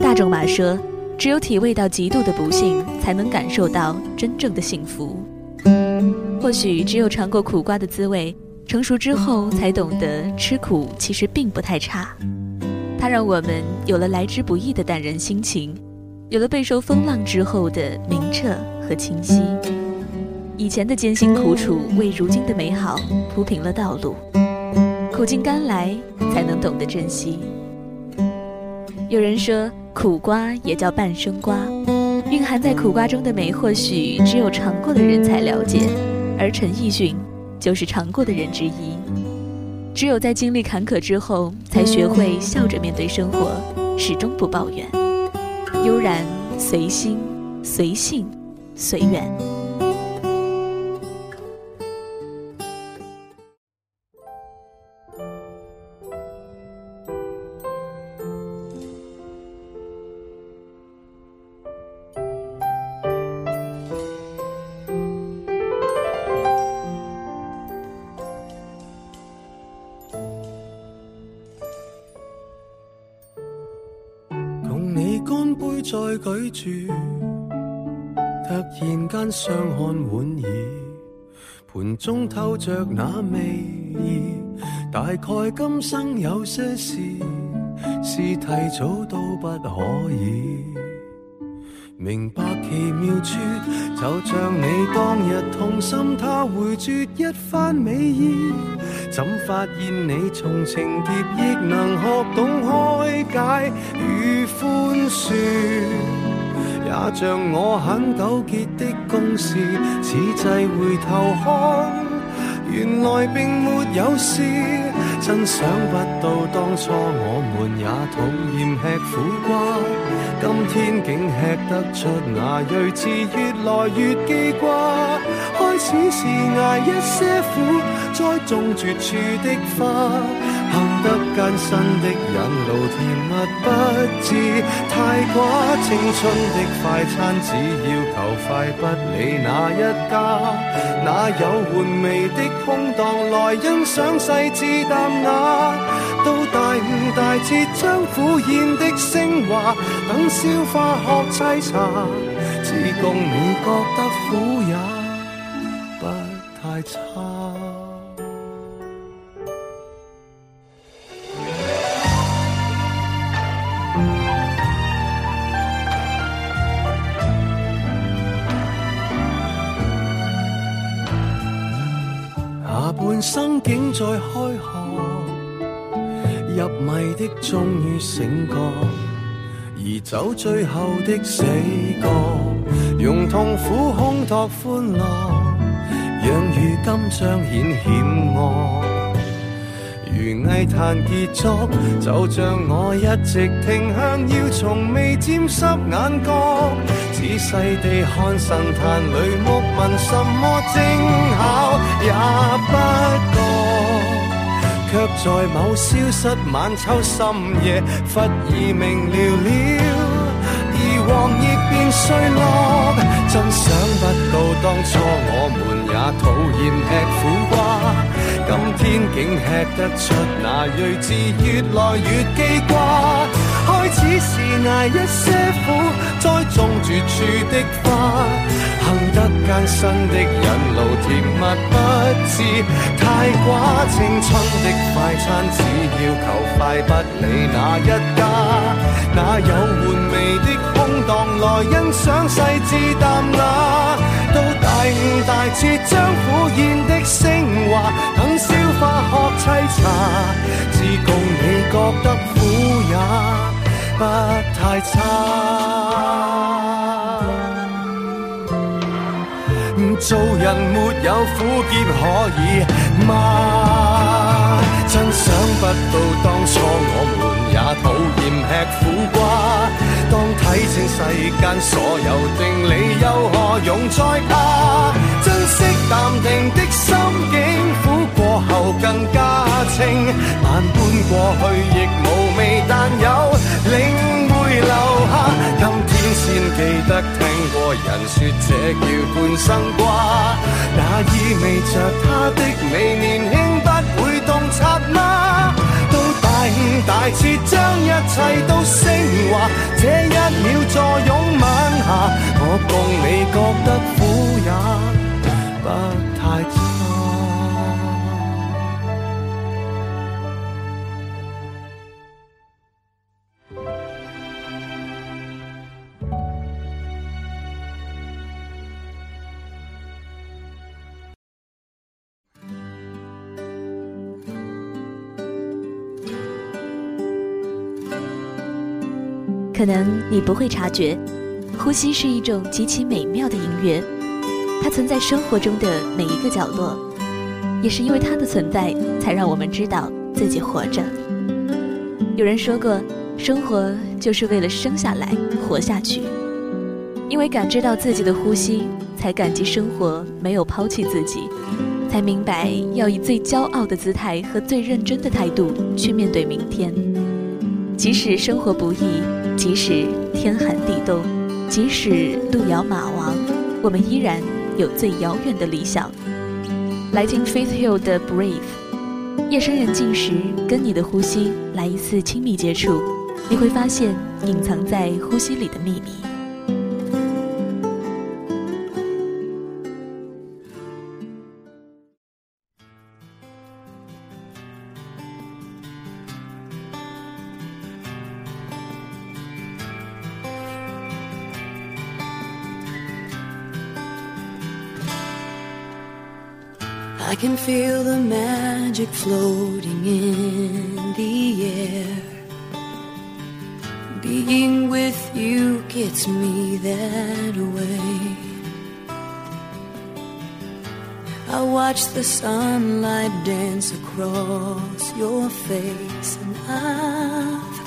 大仲马说：“只有体味到极度的不幸，才能感受到真正的幸福。或许只有尝过苦瓜的滋味，成熟之后才懂得吃苦其实并不太差。它让我们有了来之不易的淡然心情，有了备受风浪之后的明澈和清晰。以前的艰辛苦楚，为如今的美好铺平了道路。苦尽甘来，才能懂得珍惜。有人说。”苦瓜也叫半生瓜，蕴含在苦瓜中的美，或许只有尝过的人才了解。而陈奕迅就是尝过的人之一。只有在经历坎坷之后，才学会笑着面对生活，始终不抱怨，悠然随心、随性、随缘。干杯再举住，突然间相看莞尔，盘中透着那味意。大概今生有些事，是提早都不可以。明白奇妙处，就像你当日痛心，他回绝一番美意。怎发现你从情劫亦能学懂开解与宽恕？也像我很纠结的公事，此际回头看，原来并没有事。真想不到当初我们也讨厌吃苦瓜，今天竟吃得出那睿智，越来越记挂。开始是挨一些苦，栽种绝处的花。行得艰辛的引路，甜蜜不知太寡。青春的快餐，只要求快，不理哪一家。哪有玩味的空档来欣赏细致淡雅？到大悟大彻，将苦咽的升华，等消化学沏茶，只供你觉得苦也太差。生竟在开河，入迷的终于醒觉，而走最后的死角，用痛苦烘托欢乐，让如今彰显险恶。如艺坛结束，就像我一直停向，要从未沾湿眼角。仔细地看神坛里木纹，什么精巧也不觉，却在某消失晚秋深夜，忽而明了了，而黄亦变碎落。真想不到当初我们也讨厌吃苦瓜。今天竟吃得出那睿智，越来越记挂。开始是挨一些苦，栽种绝处的花。得艰辛的引路，甜蜜不知太寡。青春的快餐，只要求快，不理哪一家。哪有玩味的空档来欣赏细致淡雅？到大悟大彻，将苦咽的升华，等消化学沏茶，只共你觉得苦也不太差。做人没有苦涩可以吗？真想不到当初我们也讨厌吃苦瓜。当睇清世间所有定理，又何用再怕？珍惜淡定的心境，苦过后更加清。万般过去亦无味，但有领会留下。先记得听。过人说这叫半生瓜，那意味着他的美年轻不会洞察吗？到大悟大彻，将一切都升华，这一秒坐拥晚霞，我共你觉得苦也不太可能你不会察觉，呼吸是一种极其美妙的音乐，它存在生活中的每一个角落，也是因为它的存在，才让我们知道自己活着。有人说过，生活就是为了生下来，活下去。因为感知到自己的呼吸，才感激生活没有抛弃自己，才明白要以最骄傲的姿态和最认真的态度去面对明天。即使生活不易。即使天寒地冻，即使路遥马亡，我们依然有最遥远的理想。来听 Faith Hill 的 Breathe。夜深人静时，跟你的呼吸来一次亲密接触，你会发现隐藏在呼吸里的秘密。I can feel the magic floating in the air. Being with you gets me that way. I watch the sunlight dance across your face, and I've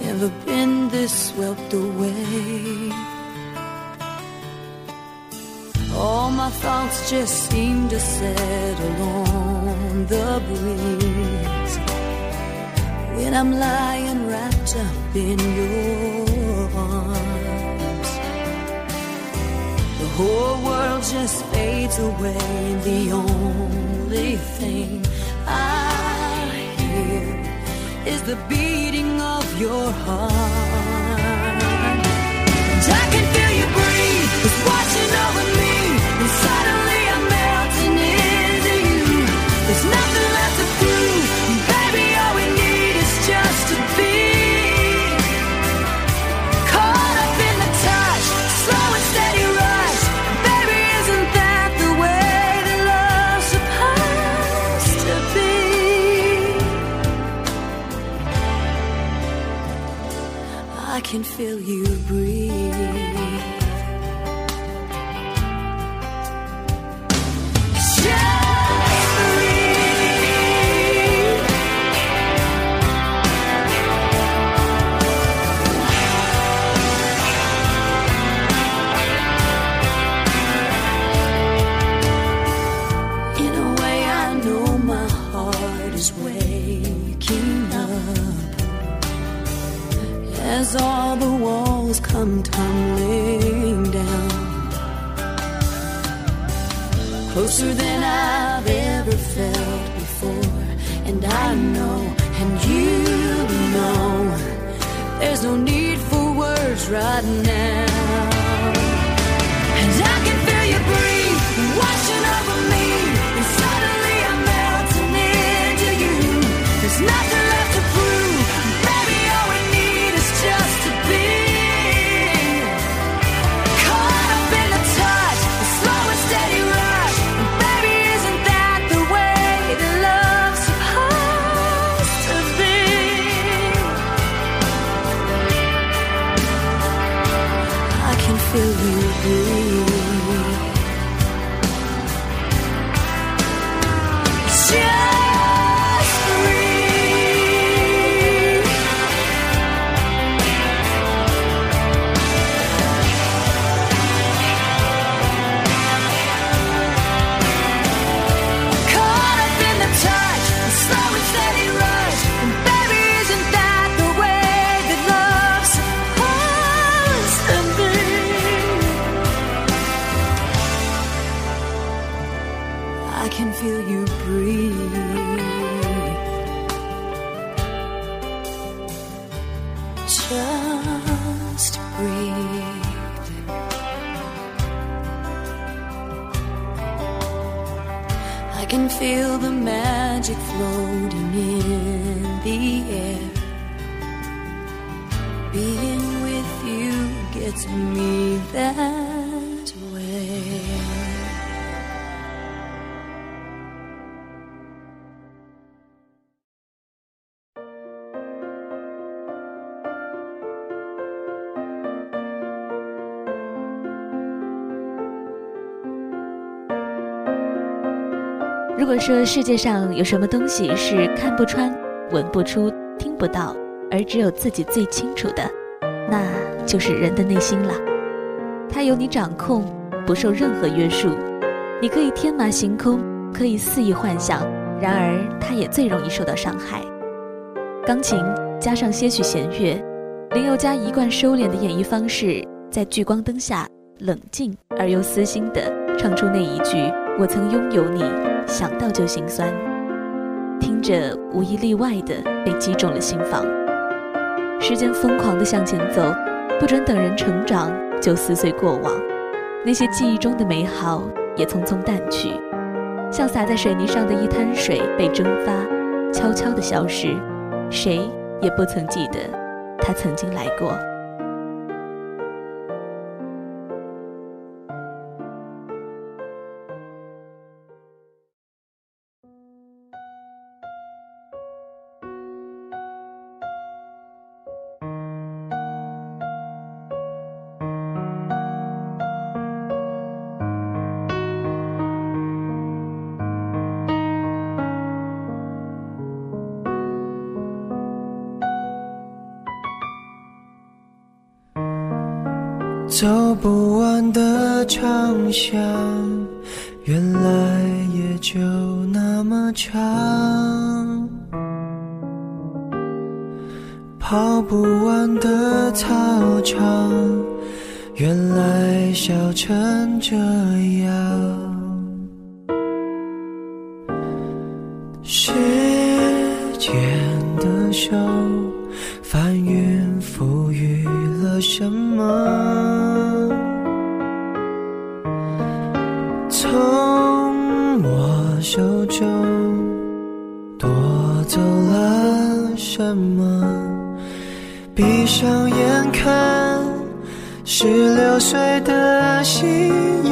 never been this swept away. All my thoughts just seem to settle on the breeze when I'm lying wrapped up in your arms. The whole world just fades away, and the only thing I hear is the beating of your heart. And I can feel you breathe, it's watching over me. Feel you breathe. Come tumbling down. Closer than I've ever felt before, and I know, and you know, there's no need for words right now. And I can feel you breathe, washing over me. And suddenly I'm melting into you. There's nothing you breathe. Can feel you breathe. Just breathe. I can feel the magic floating in the air. Being with you gets me that 如果说世界上有什么东西是看不穿、闻不出、听不到，而只有自己最清楚的，那就是人的内心了。它由你掌控，不受任何约束。你可以天马行空，可以肆意幻想，然而它也最容易受到伤害。钢琴加上些许弦乐，林宥嘉一贯收敛的演绎方式，在聚光灯下冷静而又私心地唱出那一句“我曾拥有你，想到就心酸”，听着无一例外的被击中了心房。时间疯狂地向前走，不准等人成长就撕碎过往，那些记忆中的美好也匆匆淡去，像洒在水泥上的一滩水被蒸发，悄悄地消失，谁也不曾记得，他曾经来过。走不完的长巷，原来也就那么长。跑不完的操场，原来笑成这样。时间的手，上眼看，十六岁的夕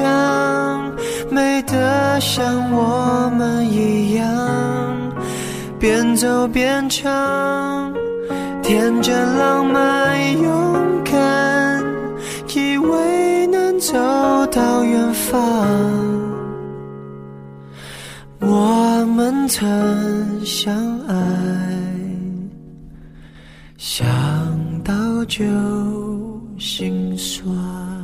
阳，美得像我们一样，边走边唱，天真浪漫勇敢，以为能走到远方。我们曾相爱，想到就心酸。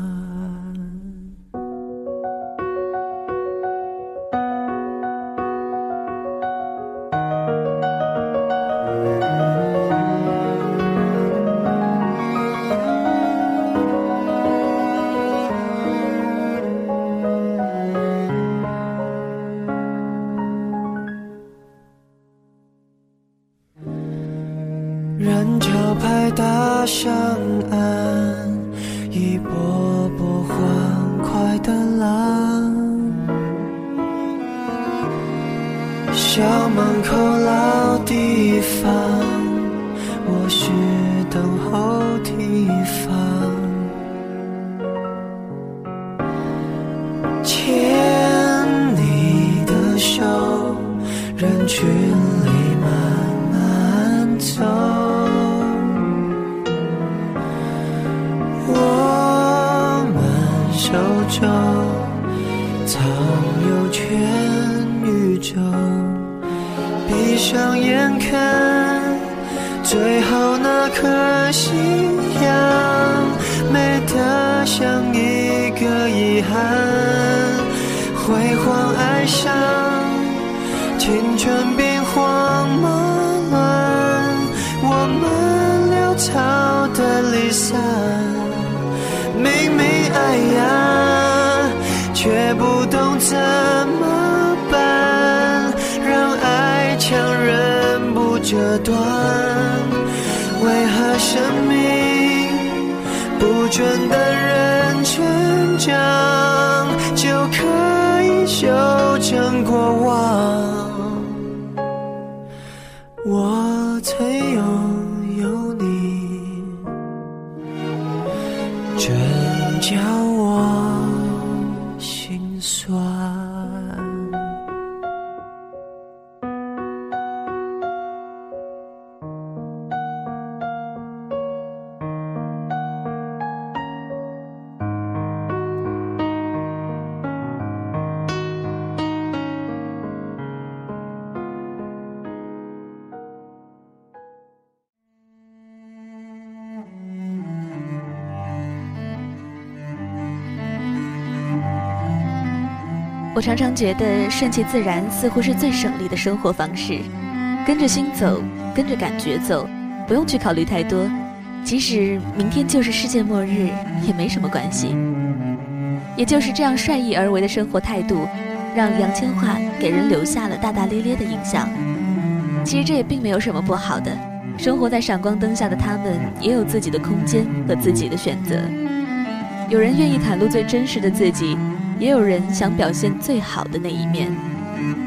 校门口老地方，我是等候提防。牵你的手，人群上眼看，最后那颗夕阳，美得像一个遗憾。辉煌爱上，青春兵荒马乱，我们潦草的离散。明明爱呀，却不懂怎这段？为何生命不准等人成长，就可以修正过往？我曾拥有你，我常常觉得顺其自然似乎是最省力的生活方式，跟着心走，跟着感觉走，不用去考虑太多。即使明天就是世界末日，也没什么关系。也就是这样率意而为的生活态度，让杨千嬅给人留下了大大咧咧的印象。其实这也并没有什么不好的，生活在闪光灯下的他们也有自己的空间和自己的选择。有人愿意袒露最真实的自己。也有人想表现最好的那一面，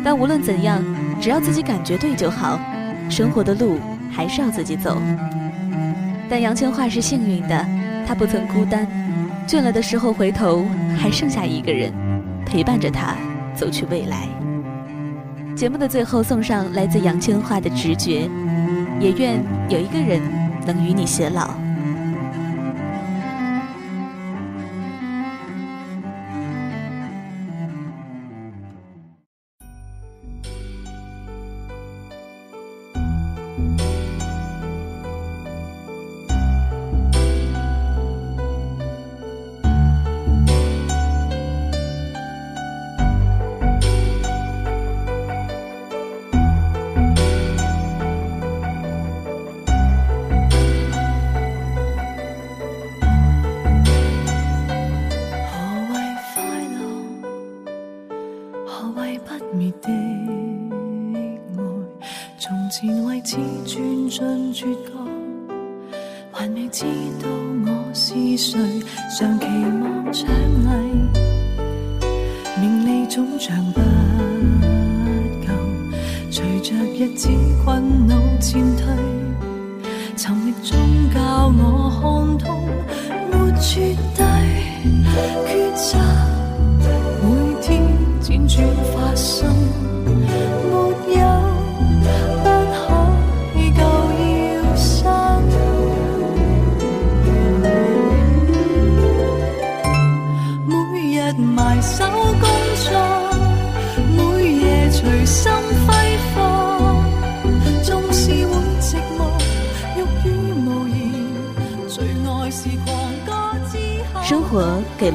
但无论怎样，只要自己感觉对就好。生活的路还是要自己走。但杨千嬅是幸运的，她不曾孤单，倦了的时候回头，还剩下一个人陪伴着她走去未来。节目的最后送上来自杨千嬅的直觉，也愿有一个人能与你偕老。次转进绝望，还未知道我是谁，常期望奖励，名利总像不够，随着日子困恼渐退，沉溺中教我看通，没绝对抉择，每天辗转发生。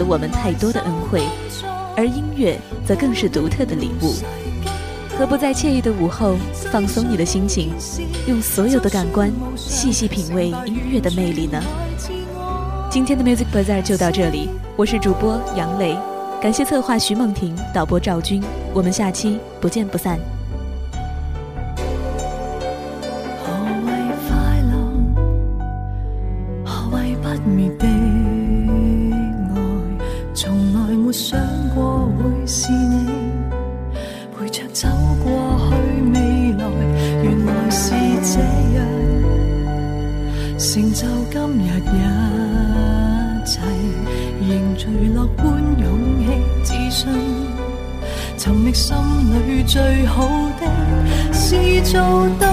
我们太多的恩惠，而音乐则更是独特的礼物。何不在惬意的午后放松你的心情，用所有的感官细细品味音乐的魅力呢？今天的 Music Bazaar 就到这里，我是主播杨雷，感谢策划徐梦婷，导播赵军，我们下期不见不散。想过会是你陪着走过去未来，原来是这样成就今日一切，凝聚乐观勇气自信，寻觅心里最好的，是做得。